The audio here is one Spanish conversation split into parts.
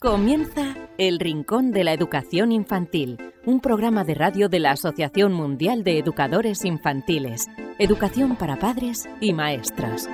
Comienza El Rincón de la Educación Infantil, un programa de radio de la Asociación Mundial de Educadores Infantiles, Educación para Padres y Maestras.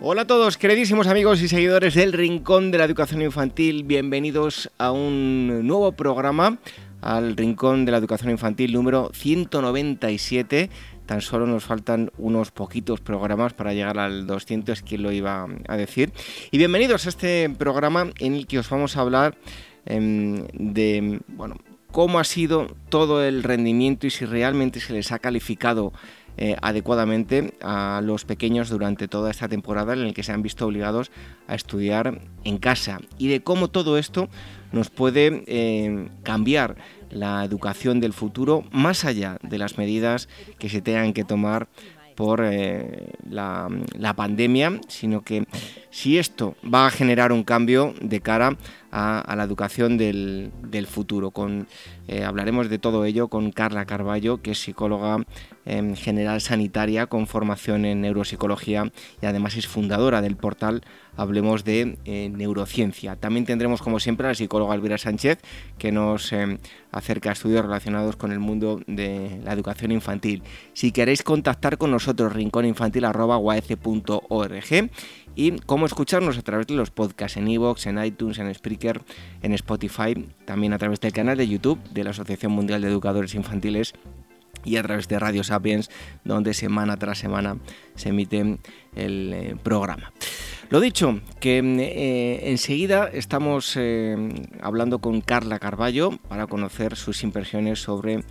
Hola a todos, queridísimos amigos y seguidores del Rincón de la Educación Infantil, bienvenidos a un nuevo programa, al Rincón de la Educación Infantil número 197 Tan solo nos faltan unos poquitos programas para llegar al 200, quien lo iba a decir. Y bienvenidos a este programa en el que os vamos a hablar em, de bueno, cómo ha sido todo el rendimiento y si realmente se les ha calificado eh, adecuadamente a los pequeños durante toda esta temporada en la que se han visto obligados a estudiar en casa y de cómo todo esto nos puede eh, cambiar la educación del futuro más allá de las medidas que se tengan que tomar por eh, la, pandemia, sino que si esto va a generar un cambio de cara la educación del, futuro. Eh, hablaremos de todo ello con Carla Carballo, que es psicóloga em, general sanitaria con formación en neuropsicología y además es fundadora del portal Hablemos de eh, Neurociencia. También tendremos, como siempre, a la psicóloga Elvira Sánchez, que nos em, acerca a estudios relacionados con el mundo de la educación infantil. Si queréis contactar con nosotros, rincóninfantil.org y cómo escucharnos a través de los podcasts en iVoox, en iTunes, en Spreaker, en Spotify, también a través del canal de YouTube de la Asociación Mundial de Educadores Infantiles y a través de Radio Sapiens, donde semana tras semana se emite el eh, programa. Lo dicho, que eh, enseguida estamos eh, hablando con Carla Carballo para conocer sus impresiones sobre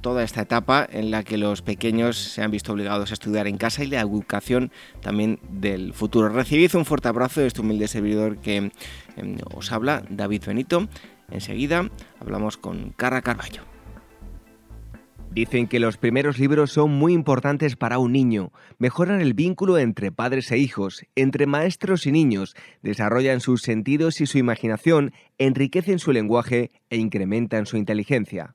toda esta etapa en la que los pequeños se han visto obligados a estudiar en casa y la educación también del futuro. Recibid un fuerte abrazo de este humilde servidor que em, os habla, David Benito. Enseguida hablamos con Carla Carballo. Dicen que los primeros libros son muy importantes para un niño, mejoran el vínculo entre padres e hijos, entre maestros y niños, desarrollan sus sentidos y su imaginación, enriquecen su lenguaje e incrementan su inteligencia.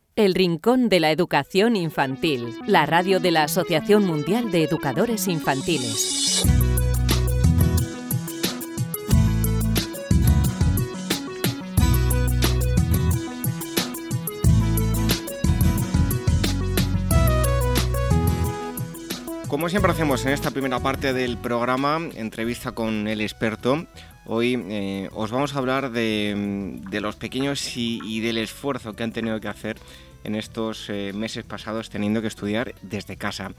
El Rincón de la Educación Infantil, la radio de la Asociación Mundial de Educadores Infantiles. Como siempre hacemos en esta primera parte del programa, entrevista con el experto, hoy eh, os vamos a hablar de, los pequeños y, del esfuerzo que han tenido que hacer en estos eh, meses pasados teniendo que estudiar desde casa.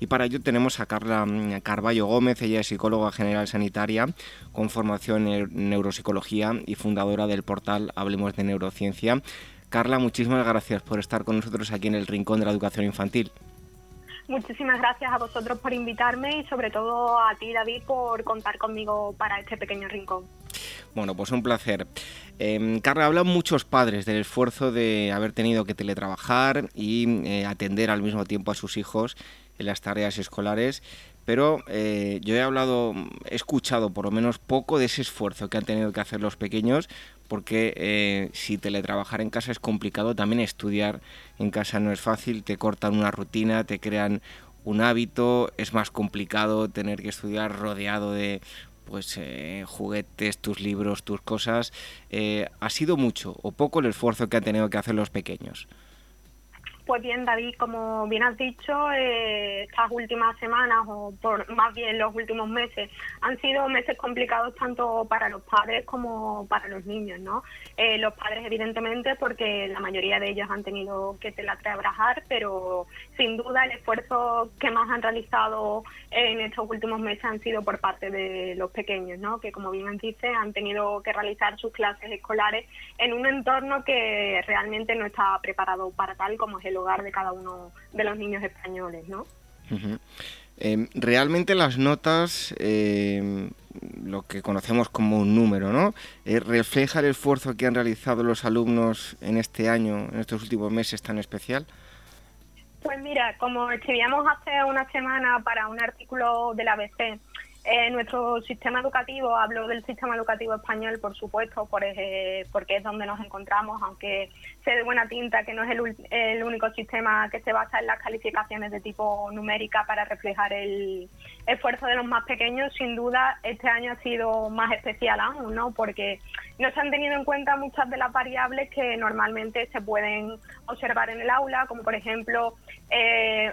Y para ello tenemos a Carla mm, Carballo Gómez, ella es psicóloga general sanitaria con formación en neuropsicología y fundadora del portal Hablemos de Neurociencia. Carla, muchísimas gracias por estar con nosotros aquí en el Rincón de la Educación Infantil. Muchísimas gracias a vosotros por invitarme y sobre todo a ti, David, por contar conmigo para este pequeño rincón. Bueno, pues un placer. Eh, Carla, hablan muchos padres del esfuerzo de haber tenido que teletrabajar y eh, atender al mismo tiempo a sus hijos en las tareas escolares, pero eh, yo he hablado, he escuchado por lo menos poco de ese esfuerzo que han tenido que hacer los pequeños, porque eh, si teletrabajar en casa es complicado, también estudiar en casa no es fácil, te cortan una rutina, te crean un hábito, es más complicado tener que estudiar rodeado de pues eh, juguetes, tus libros, tus cosas. ¿Ha sido mucho o poco el esfuerzo que han tenido que hacer los pequeños? Pues bien, David, como bien has dicho, eh, estas últimas semanas, o por más bien los últimos meses, han sido meses complicados tanto para los padres como para los niños, ¿no? Eh, los padres, evidentemente, porque la mayoría de ellos han tenido que teletrabajar, pero sin duda el esfuerzo que más han realizado en estos últimos meses han sido por parte de los pequeños, ¿no? Que, como bien dice, han tenido que realizar sus clases escolares en un entorno que realmente no está preparado para tal como es el hogar de cada uno de los niños españoles, ¿no? Em, realmente las notas, em, lo que conocemos como un número, ¿no? Eh, ¿Refleja el esfuerzo que han realizado los alumnos en este año, en estos últimos meses tan especial? Pues mira, como escribíamos hace una semana para un artículo de la ABC, eh, nuestro sistema educativo, hablo del sistema educativo español, por supuesto, por, eh, porque es donde nos encontramos, aunque sé de buena tinta que no es el, único sistema que se basa en las calificaciones de tipo numérica para reflejar el esfuerzo de los más pequeños, sin duda este año ha sido más especial aún, ¿no? Porque no se han tenido en cuenta muchas de las variables que normalmente se pueden observar en el aula, como por ejemplo eh,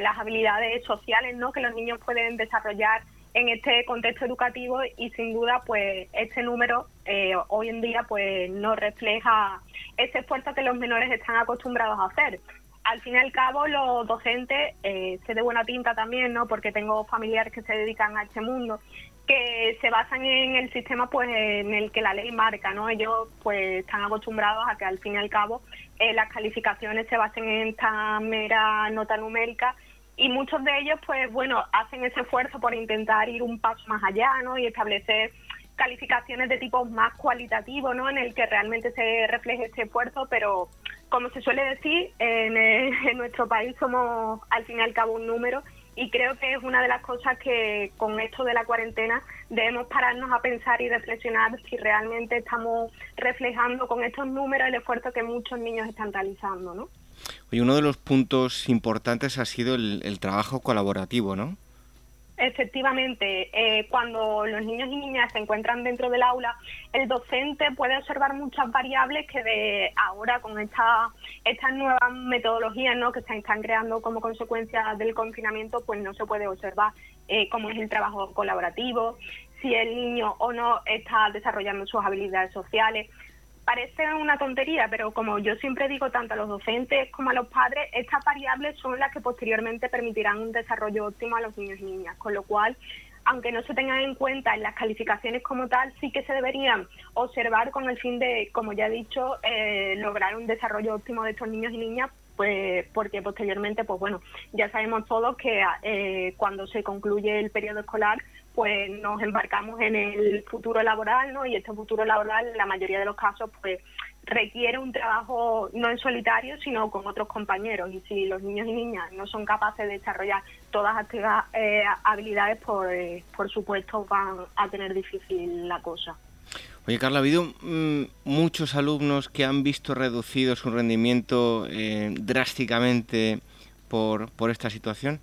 las habilidades sociales, ¿no? Que los niños pueden desarrollar en este contexto educativo y sin duda pues este número eh, hoy en día pues no refleja ese esfuerzo que los menores están acostumbrados a hacer. Al fin y al cabo los docentes, eh, sé de buena tinta también, ¿no? porque tengo familiares que se dedican a este mundo, que se basan en el sistema pues en el que la ley marca, ¿no? Ellos pues están acostumbrados a que al fin y al cabo eh, las calificaciones se basen en esta mera nota numérica y muchos de ellos, pues bueno, hacen ese esfuerzo por intentar ir un paso más allá, ¿no? Y establecer calificaciones de tipo más cualitativo, ¿no? En el que realmente se refleje este esfuerzo, pero como se suele decir, en, en nuestro país somos al fin y al cabo un número y creo que es una de las cosas que con esto de la cuarentena debemos pararnos a pensar y reflexionar si realmente estamos reflejando con estos números el esfuerzo que muchos niños están realizando, ¿no? Oye, uno de los puntos importantes ha sido el, trabajo colaborativo, ¿no? Efectivamente, eh, cuando los niños y niñas se encuentran dentro del aula, el docente puede observar muchas variables que de ahora con esta, estas nuevas metodologías ¿no? que se están creando como consecuencia del confinamiento, pues no se puede observar eh, cómo es el trabajo colaborativo, si el niño o no está desarrollando sus habilidades sociales parece una tontería, pero como yo siempre digo tanto a los docentes como a los padres, estas variables son las que posteriormente permitirán un desarrollo óptimo a los niños y niñas, con lo cual aunque no se tengan en cuenta en las calificaciones como tal, sí que se deberían observar con el fin de, como ya he dicho, eh, lograr un desarrollo óptimo de estos niños y niñas pues porque posteriormente, pues bueno, ya sabemos todos que eh, cuando se concluye el periodo escolar, pues nos embarcamos en el futuro laboral, ¿no? Y este futuro laboral, en la mayoría de los casos, pues requiere un trabajo no en solitario, sino con otros compañeros. Y si los niños y niñas no son capaces de desarrollar todas estas eh, habilidades, pues por supuesto van a tener difícil la cosa. Oye, Carla, ha habido mm, muchos alumnos que han visto reducido su rendimiento eh, drásticamente por, por esta situación.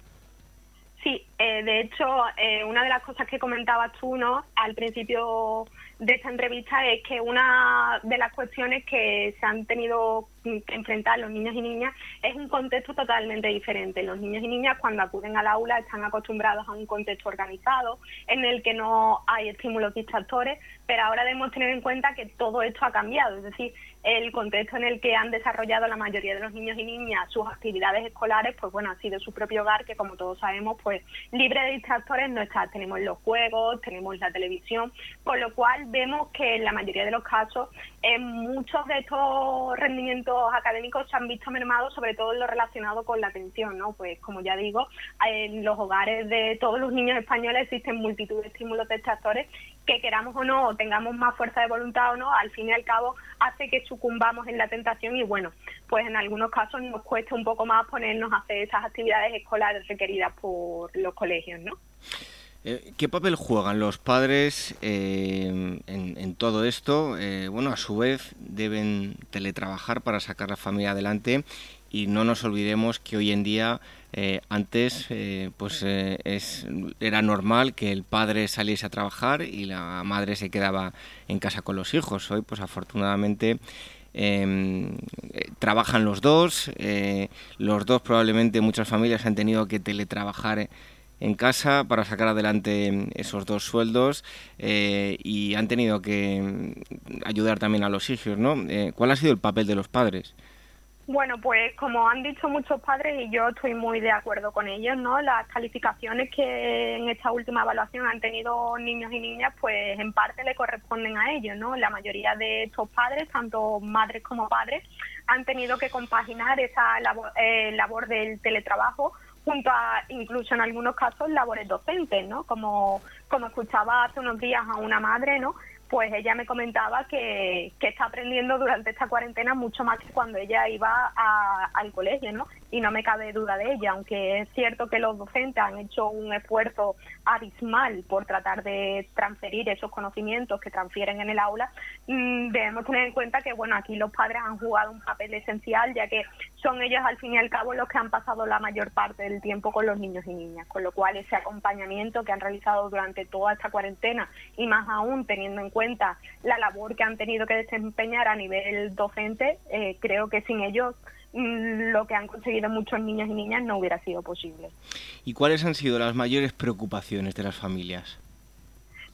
Sí, eh, de hecho, eh, una de las cosas que comentabas tú, ¿no? Al principio de esta entrevista es que una de las cuestiones que se han tenido que enfrentar los niños y niñas es un contexto totalmente diferente. Los niños y niñas cuando acuden al aula están acostumbrados a un contexto organizado en el que no hay estímulos distractores, pero ahora debemos tener en cuenta que todo esto ha cambiado, es decir, el contexto en el que han desarrollado la mayoría de los niños y niñas sus actividades escolares, pues bueno, ha sido su propio hogar que como todos sabemos, pues libre de distractores no está. Tenemos los juegos, tenemos la televisión, con lo cual vemos que en la mayoría de los casos en muchos de estos rendimientos académicos se han visto mermados, sobre todo en lo relacionado con la atención, ¿no? Pues como ya digo, en los hogares de todos los niños españoles existen multitud de estímulos distractores que queramos o no, o tengamos más fuerza de voluntad o no, al fin y al cabo hace que sucumbamos en la tentación y bueno, pues en algunos casos nos cuesta un poco más ponernos a hacer esas actividades escolares requeridas por los colegios, ¿no? Eh, ¿Qué papel juegan los padres eh, en, todo esto? Eh, bueno, a su vez deben teletrabajar para sacar la familia adelante y no nos olvidemos que hoy en día, antes, pues es, era normal que el padre saliese a trabajar y la madre se quedaba en casa con los hijos. Hoy, pues afortunadamente, em, trabajan los dos, los dos probablemente muchas familias han tenido que teletrabajar en casa para sacar adelante esos dos sueldos eh, y han tenido que mm, ayudar también a los hijos, ¿no? Eh, ¿Cuál ha sido el papel de los padres? Bueno, pues como han dicho muchos padres y yo estoy muy de acuerdo con ellos, ¿no? Las calificaciones que en esta última evaluación han tenido niños y niñas, pues en parte le corresponden a ellos, ¿no? La mayoría de estos padres, tanto madres como padres, han tenido que compaginar esa labor, eh, labor del teletrabajo junto a incluso en algunos casos labores docentes, ¿no? Como, como escuchaba hace unos días a una madre, ¿no? Pues ella me comentaba que, que está aprendiendo durante esta cuarentena mucho más que cuando ella iba al colegio, ¿no? y no me cabe duda de ella, aunque es cierto que los docentes han hecho un esfuerzo abismal por tratar de transferir esos conocimientos que transfieren en el aula, mm, debemos tener en cuenta que bueno, aquí los padres han jugado un papel esencial, ya que son ellos al fin y al cabo los que han pasado la mayor parte del tiempo con los niños y niñas, con lo cual ese acompañamiento que han realizado durante toda esta cuarentena y más aún teniendo en cuenta la labor que han tenido que desempeñar a nivel docente, eh, creo que sin ellos Mm, lo que han conseguido muchos niños y niñas no hubiera sido posible. ¿Y cuáles han sido las mayores preocupaciones de las familias?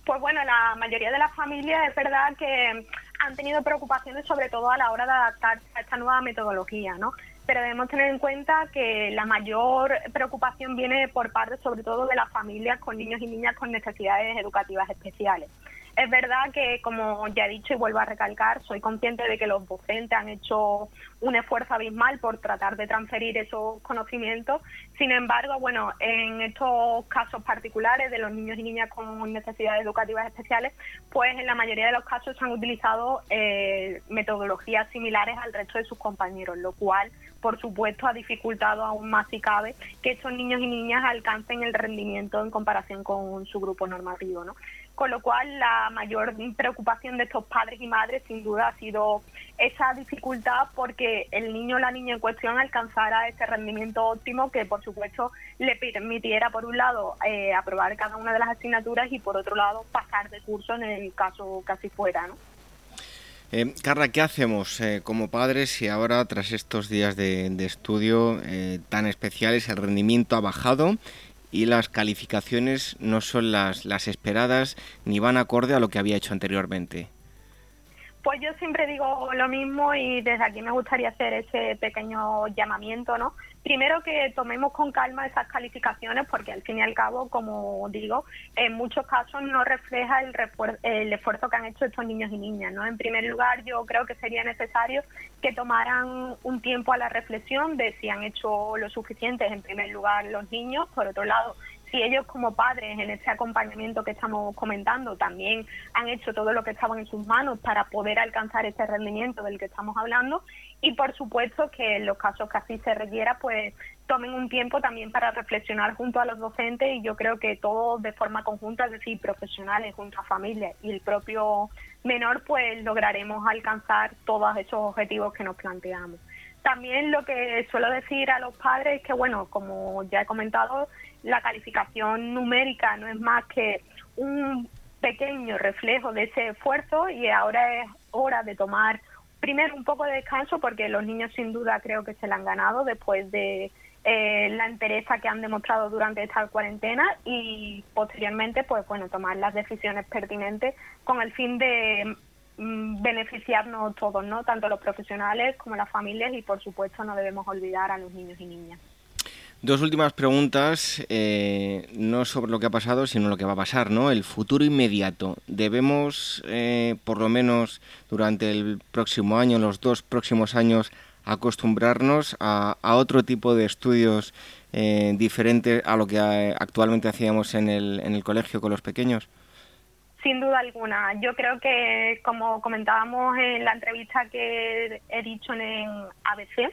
Pues bueno, la mayoría de las familias es verdad que han tenido preocupaciones sobre todo a la hora de adaptarse a esta nueva metodología, ¿no? Pero debemos tener en cuenta que la mayor preocupación viene por parte sobre todo de las familias con niños y niñas con necesidades educativas especiales. Es verdad que, como ya he dicho y vuelvo a recalcar, soy consciente de que los docentes han hecho un esfuerzo abismal por tratar de transferir esos conocimientos. Sin embargo, bueno, en estos casos particulares de los niños y niñas con necesidades educativas especiales, pues en la mayoría de los casos se han utilizado eh, metodologías similares al resto de sus compañeros, lo cual, por supuesto, ha dificultado aún más si cabe que estos niños y niñas alcancen el rendimiento en comparación con su grupo normativo, ¿no? Con lo cual la mayor preocupación de estos padres y madres sin duda ha sido esa dificultad porque el niño o la niña en cuestión alcanzara ese rendimiento óptimo que por supuesto le permitiera por un lado eh, aprobar cada una de las asignaturas y por otro lado pasar de curso en el caso casi fuera. ¿no? Eh, Carla, ¿qué hacemos eh, como padres si ahora, tras estos días de, estudio tan especiales, el rendimiento ha bajado y las calificaciones no son las, las esperadas ni van acorde a lo que había hecho anteriormente. Pues yo siempre digo lo mismo y desde aquí me gustaría hacer ese pequeño llamamiento, ¿no? Primero que tomemos con calma esas calificaciones porque al fin y al cabo, como digo, en muchos casos no refleja el, esfuerzo que han hecho estos niños y niñas, ¿no? En primer lugar, yo creo que sería necesario que tomaran un tiempo a la reflexión de si han hecho lo suficiente, en primer lugar, los niños, por otro lado, si ellos como padres en este acompañamiento que estamos comentando también han hecho todo lo que estaba en sus manos para poder alcanzar este rendimiento del que estamos hablando y por supuesto que en los casos que así se requiera pues tomen un tiempo también para reflexionar junto a los docentes y yo creo que todos de forma conjunta, es decir, profesionales junto a familias y el propio menor pues lograremos alcanzar todos esos objetivos que nos planteamos. También lo que suelo decir a los padres es que, bueno, como ya he comentado, la calificación numérica no es más que un pequeño reflejo de ese esfuerzo y ahora es hora de tomar primero un poco de descanso porque los niños sin duda creo que se la han ganado después de eh, la entereza que han demostrado durante esta cuarentena y posteriormente pues bueno tomar las decisiones pertinentes con el fin de beneficiarnos todos, ¿no? Tanto los profesionales como las familias y por supuesto no debemos olvidar a los niños y niñas. Dos últimas preguntas, eh, no sobre lo que ha pasado, sino lo que va a pasar, ¿no? El futuro inmediato. ¿Debemos, eh, por lo menos durante el próximo año, los dos próximos años, acostumbrarnos a, otro tipo de estudios eh, diferentes a lo que actualmente hacíamos en el, en el colegio con los pequeños? Sin duda alguna. Yo creo que, como comentábamos en la entrevista que he dicho en ABC,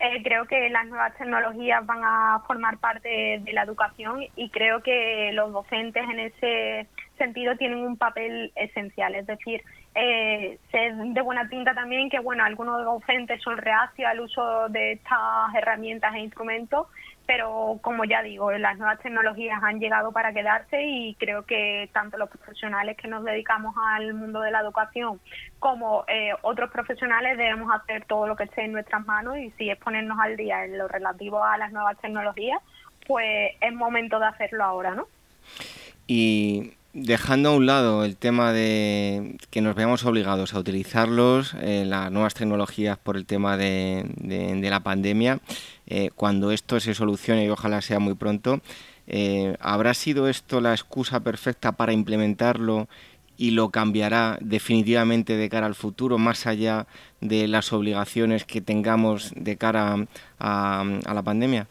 eh, creo que las nuevas tecnologías van a formar parte de la educación y creo que los docentes en ese sentido tienen un papel esencial. Es decir, eh, sé de buena tinta también que bueno algunos docentes son reacios al uso de estas herramientas e instrumentos pero como ya digo, las nuevas tecnologías han llegado para quedarse y creo que tanto los profesionales que nos dedicamos al mundo de la educación como eh, otros profesionales debemos hacer todo lo que esté en nuestras manos y si es ponernos al día en lo relativo a las nuevas tecnologías, pues es momento de hacerlo ahora, ¿no? Y dejando a un lado el tema de que nos veamos obligados a utilizarlos, eh, las nuevas tecnologías por el tema de, la pandemia, eh, cuando esto se solucione y ojalá sea muy pronto, eh, ¿habrá sido esto la excusa perfecta para implementarlo y lo cambiará definitivamente de cara al futuro, más allá de las obligaciones que tengamos de cara a la pandemia?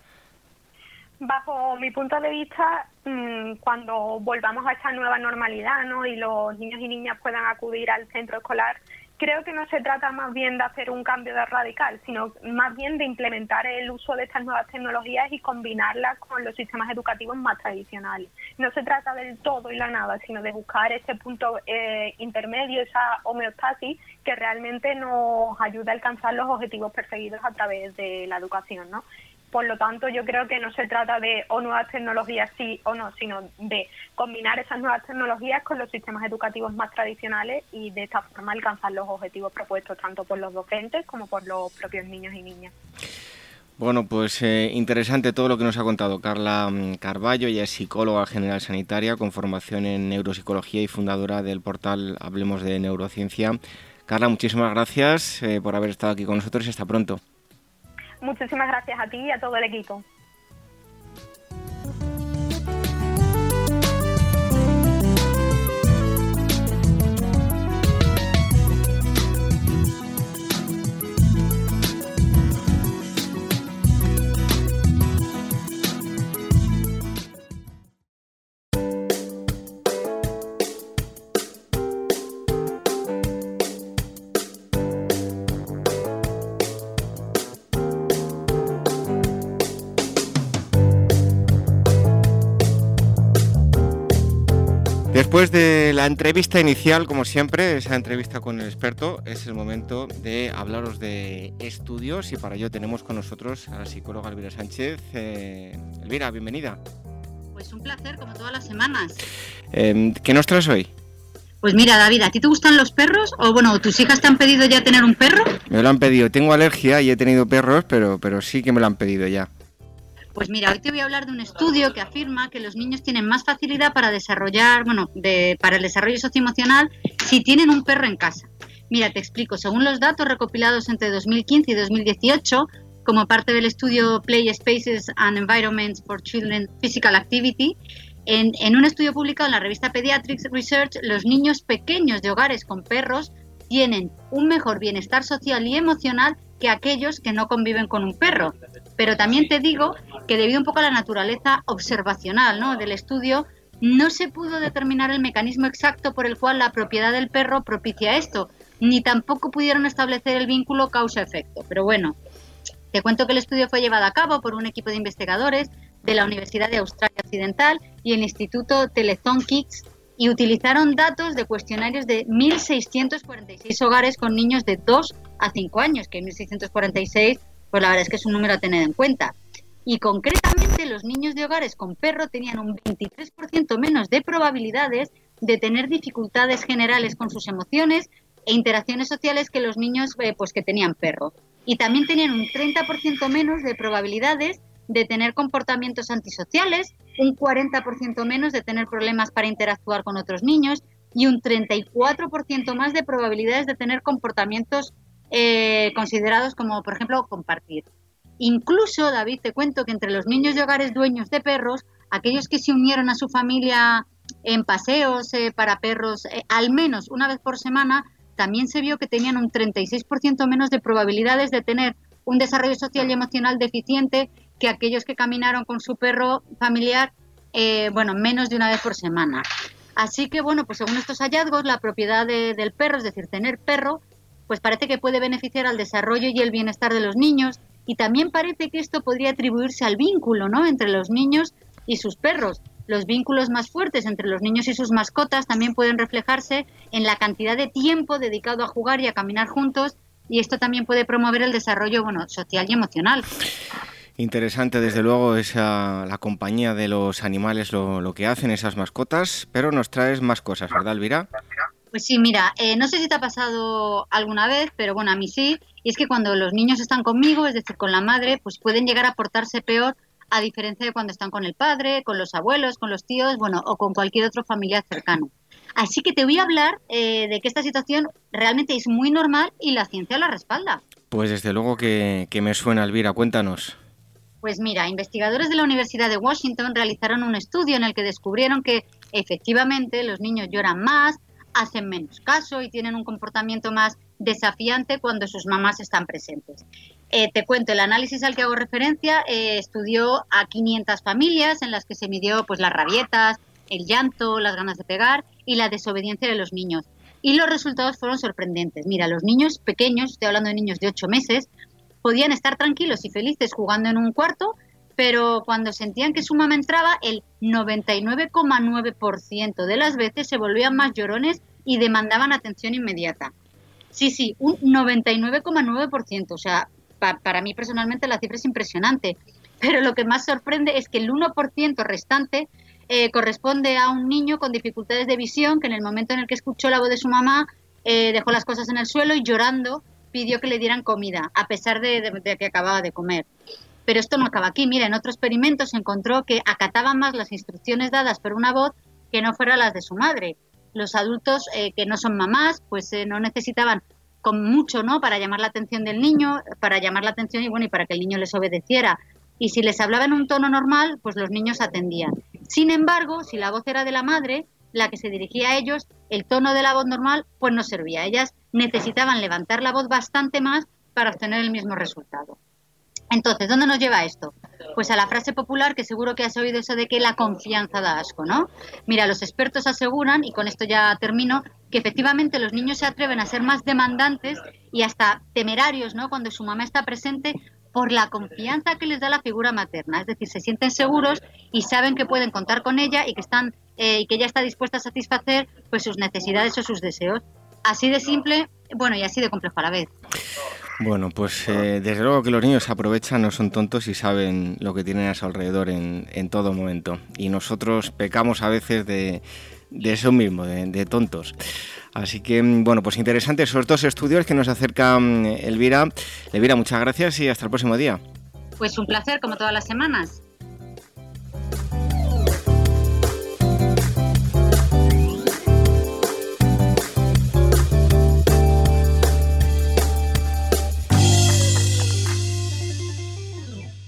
Bajo mi punto de vista, mm, cuando volvamos a esta nueva normalidad ¿no? y los niños y niñas puedan acudir al centro escolar, creo que no se trata más bien de hacer un cambio de radical, sino más bien de implementar el uso de estas nuevas tecnologías y combinarlas con los sistemas educativos más tradicionales. No se trata del todo y la nada, sino de buscar ese punto eh, intermedio, esa homeostasis que realmente nos ayuda a alcanzar los objetivos perseguidos a través de la educación. ¿no? Por lo tanto, yo creo que no se trata de o nuevas tecnologías sí o no, sino de combinar esas nuevas tecnologías con los sistemas educativos más tradicionales y de esta forma alcanzar los objetivos propuestos tanto por los docentes como por los propios niños y niñas. Bueno, pues eh, interesante todo lo que nos ha contado Carla mm, Carballo, ella es psicóloga general sanitaria con formación en neuropsicología y fundadora del portal Hablemos de Neurociencia. Carla, muchísimas gracias eh, por haber estado aquí con nosotros y hasta pronto. Muchísimas gracias a ti y a todo el equipo. Después de la entrevista inicial, como siempre, esa entrevista con el experto, es el momento de hablaros de estudios y para ello tenemos con nosotros a la psicóloga Elvira Sánchez. Eh, Elvira, bienvenida. Pues un placer, como todas las semanas. Em, ¿Qué nos traes hoy? Pues mira, David, ¿a ti te gustan los perros? O bueno, ¿tus hijas te han pedido ya tener un perro? Me lo han pedido. Tengo alergia y he tenido perros, pero, pero sí que me lo han pedido ya. Pues mira, hoy te voy a hablar de un estudio que afirma que los niños tienen más facilidad para desarrollar, bueno, para el desarrollo socioemocional si tienen un perro en casa. Mira, te explico. Según los datos recopilados entre 2015 y 2018, como parte del estudio Play Spaces and Environments for Children Physical Activity, en, en, un estudio publicado en la revista Pediatrics Research, los niños pequeños de hogares con perros tienen un mejor bienestar social y emocional que aquellos que no conviven con un perro. Pero también te digo que debido un poco a la naturaleza observacional ¿no? del estudio, no se pudo determinar el mecanismo exacto por el cual la propiedad del perro propicia esto, ni tampoco pudieron establecer el vínculo causa-efecto. Pero bueno, te cuento que el estudio fue llevado a cabo por un equipo de investigadores de la Universidad de Australia Occidental y el Instituto Telethon Kids y utilizaron datos de cuestionarios de 1.646 hogares con niños de 2 a 5 años, que 1.646, pues la verdad es que es un número a tener en cuenta. Y concretamente los niños de hogares con perro tenían un 23% menos de probabilidades de tener dificultades generales con sus emociones e interacciones sociales que los niños eh, pues que tenían perro. Y también tenían un 30% menos de probabilidades de tener comportamientos antisociales, un 40% menos de tener problemas para interactuar con otros niños y un 34% más de probabilidades de tener comportamientos eh, considerados como, por ejemplo, compartir. Incluso, David, te cuento que entre los niños de hogares dueños de perros, aquellos que se unieron a su familia en paseos eh, para perros eh, al menos una vez por semana, también se vio que tenían un 36% menos de probabilidades de tener un desarrollo social y emocional deficiente que aquellos que caminaron con su perro familiar, bueno, menos de una vez por semana. Así que, bueno, pues según estos hallazgos, la propiedad del perro, es decir, tener perro, pues parece que puede beneficiar al desarrollo y el bienestar de los niños y también parece que esto podría atribuirse al vínculo, ¿no? Entre los niños y sus perros. Los vínculos más fuertes entre los niños y sus mascotas también pueden reflejarse en la cantidad de tiempo dedicado a jugar y a caminar juntos y esto también puede promover el desarrollo bueno, social y emocional. Interesante, desde luego, esa, la compañía de los animales, lo, que hacen esas mascotas, pero nos traes más cosas, ¿verdad, Elvira? Pues sí, mira, eh, no sé si te ha pasado alguna vez, pero bueno, a mí sí, y es que cuando los niños están conmigo, es decir, con la madre, pues pueden llegar a portarse peor a diferencia de cuando están con el padre, con los abuelos, con los tíos, bueno, o con cualquier otro familiar cercano. Así que te voy a hablar eh, de que esta situación realmente es muy normal y la ciencia la respalda. Pues desde luego que, que me suena, Elvira, cuéntanos. Pues mira, investigadores de la Universidad de Washington realizaron un estudio en el que descubrieron que efectivamente los niños lloran más, hacen menos caso y tienen un comportamiento más desafiante cuando sus mamás están presentes. Eh, te cuento, el análisis al que hago referencia eh, estudió a 500 familias en las que se midió pues, las rabietas, el llanto, las ganas de pegar y la desobediencia de los niños. Y los resultados fueron sorprendentes. Mira, los niños pequeños, estoy hablando de niños de 8 meses, podían estar tranquilos y felices jugando en un cuarto, pero cuando sentían que su mamá entraba, el 99,9% de las veces se volvían más llorones y demandaban atención inmediata. Sí, sí, un 99,9%. O sea, para mí personalmente la cifra es impresionante. Pero lo que más sorprende es que el 1% restante eh, corresponde a un niño con dificultades de visión que en el momento en el que escuchó la voz de su mamá eh, dejó las cosas en el suelo y llorando pidió que le dieran comida, a pesar de, que acababa de comer. Pero esto no acaba aquí. Mira, en otro experimento se encontró que acataban más las instrucciones dadas por una voz que no fueran las de su madre. Los adultos eh, que no son mamás, pues eh, no necesitaban con mucho, ¿no? Para llamar la atención del niño, para llamar la atención y bueno, y para que el niño les obedeciera. Y si les hablaba en un tono normal, pues los niños atendían. Sin embargo, si la voz era de la madre, la que se dirigía a ellos, el tono de la voz normal, pues no servía. Ellas necesitaban levantar la voz bastante más para obtener el mismo resultado. Entonces, ¿dónde nos lleva esto? Pues a la frase popular que seguro que has oído eso de que la confianza da asco, ¿no? Mira, los expertos aseguran, y con esto ya termino, que efectivamente los niños se atreven a ser más demandantes y hasta temerarios, ¿no? Cuando su mamá está presente por la confianza que les da la figura materna. Es decir, se sienten seguros y saben que pueden contar con ella y que están eh, y que ella está dispuesta a satisfacer pues sus necesidades o sus deseos. Así de simple, bueno, y así de complejo a la vez. Bueno, pues eh, desde luego que los niños aprovechan, no son tontos y saben lo que tienen a su alrededor en, en todo momento. Y nosotros pecamos a veces de, de eso mismo, de, tontos. Así que, bueno, pues interesantes esos dos estudios que nos acercan mm, Elvira. Elvira, muchas gracias y hasta el próximo día. Pues un placer, como todas las semanas.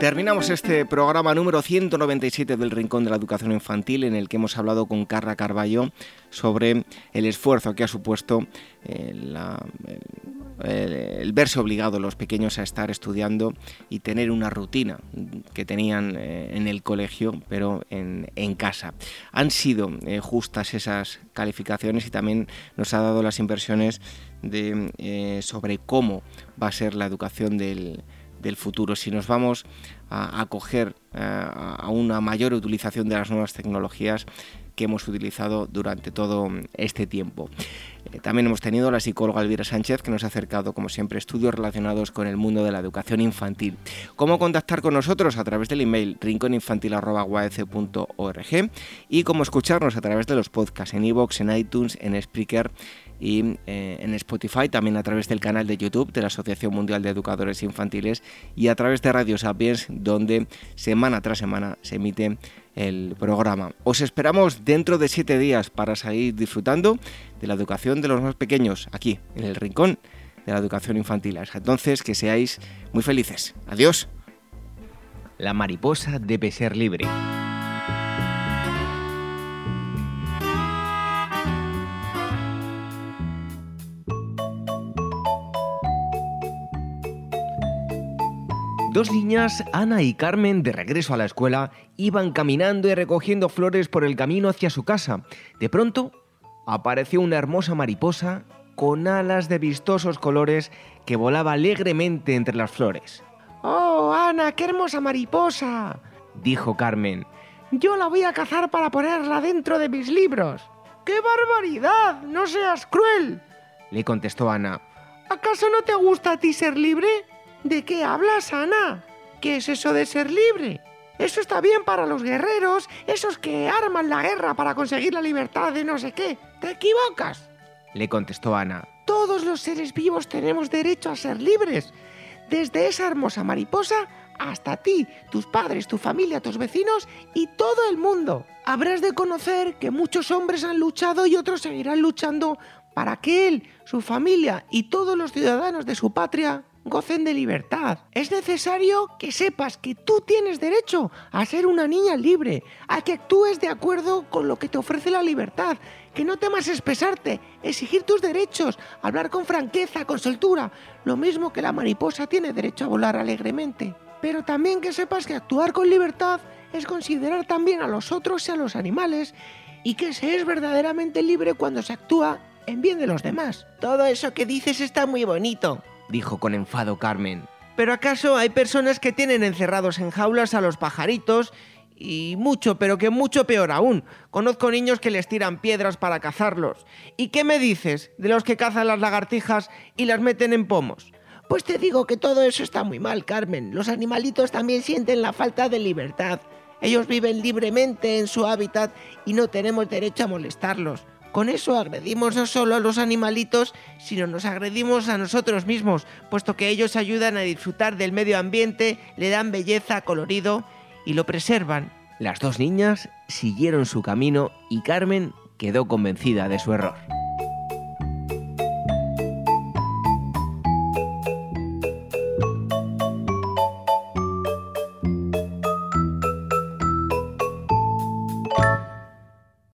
Terminamos este programa número 197 del Rincón de la Educación Infantil en el que hemos hablado con Carla Carballo sobre el esfuerzo que ha supuesto eh, el, verse obligado los pequeños a estar estudiando y tener una rutina que tenían eh, en el colegio pero en, casa. Han sido eh, justas esas calificaciones y también nos ha dado las impresiones de, sobre cómo va a ser la educación del del futuro. Si nos vamos a, coger a una mayor utilización de las nuevas tecnologías que hemos utilizado durante todo este tiempo. Eh, también hemos tenido a la psicóloga Elvira Sánchez que nos ha acercado, como siempre, estudios relacionados con el mundo de la educación infantil. ¿Cómo contactar con nosotros? A través del email rinconinfantil.org y cómo escucharnos a través de los podcasts en iVoox, en iTunes, en Spreaker y eh, en Spotify, también a través del canal de YouTube de la Asociación Mundial de Educadores Infantiles y a través de Radio Sapiens, donde semana tras semana se emite el programa. Os esperamos dentro de siete días para seguir disfrutando de la educación de los más pequeños aquí, en el rincón de la educación infantil. entonces que seáis muy felices. Adiós. La mariposa debe ser libre. Dos niñas, Ana y Carmen, de regreso a la escuela, iban caminando y recogiendo flores por el camino hacia su casa. De pronto, apareció una hermosa mariposa con alas de vistosos colores que volaba alegremente entre las flores. ¡Oh, Ana, qué hermosa mariposa! dijo Carmen. Yo la voy a cazar para ponerla dentro de mis libros. ¡Qué barbaridad! ¡No seas cruel! le contestó Ana. ¿Acaso no te gusta a ti ser libre? ¿De qué hablas, Ana? ¿Qué es eso de ser libre? Eso está bien para los guerreros, esos que arman la guerra para conseguir la libertad de no sé qué. Te equivocas. Le contestó Ana. Todos los seres vivos tenemos derecho a ser libres. Desde esa hermosa mariposa hasta ti, tus padres, tu familia, tus vecinos y todo el mundo. Habrás de conocer que muchos hombres han luchado y otros seguirán luchando para que él, su familia y todos los ciudadanos de su patria gocen de libertad. Es necesario que sepas que tú tienes derecho a ser una niña libre, a que actúes de acuerdo con lo que te ofrece la libertad, que no temas expresarte, exigir tus derechos, hablar con franqueza, con soltura, lo mismo que la mariposa tiene derecho a volar alegremente. Pero también que sepas que actuar con libertad es considerar también a los otros y a los animales y que se es verdaderamente libre cuando se actúa en bien de los demás. Todo eso que dices está muy bonito, dijo con enfado Carmen. ¿Pero acaso hay personas que tienen encerrados en jaulas a los pajaritos? Y mucho, pero que mucho peor aún. Conozco niños que les tiran piedras para cazarlos. ¿Y qué me dices de los que cazan las lagartijas y las meten en pomos? Pues te digo que todo eso está muy mal, Carmen. Los animalitos también sienten la falta de libertad. Ellos viven libremente en su hábitat y no tenemos derecho a molestarlos. Con eso agredimos no solo a los animalitos, sino nos agredimos a nosotros mismos, puesto que ellos ayudan a disfrutar del medio ambiente, le dan belleza, colorido y lo preservan. Las dos niñas siguieron su camino y Carmen quedó convencida de su error.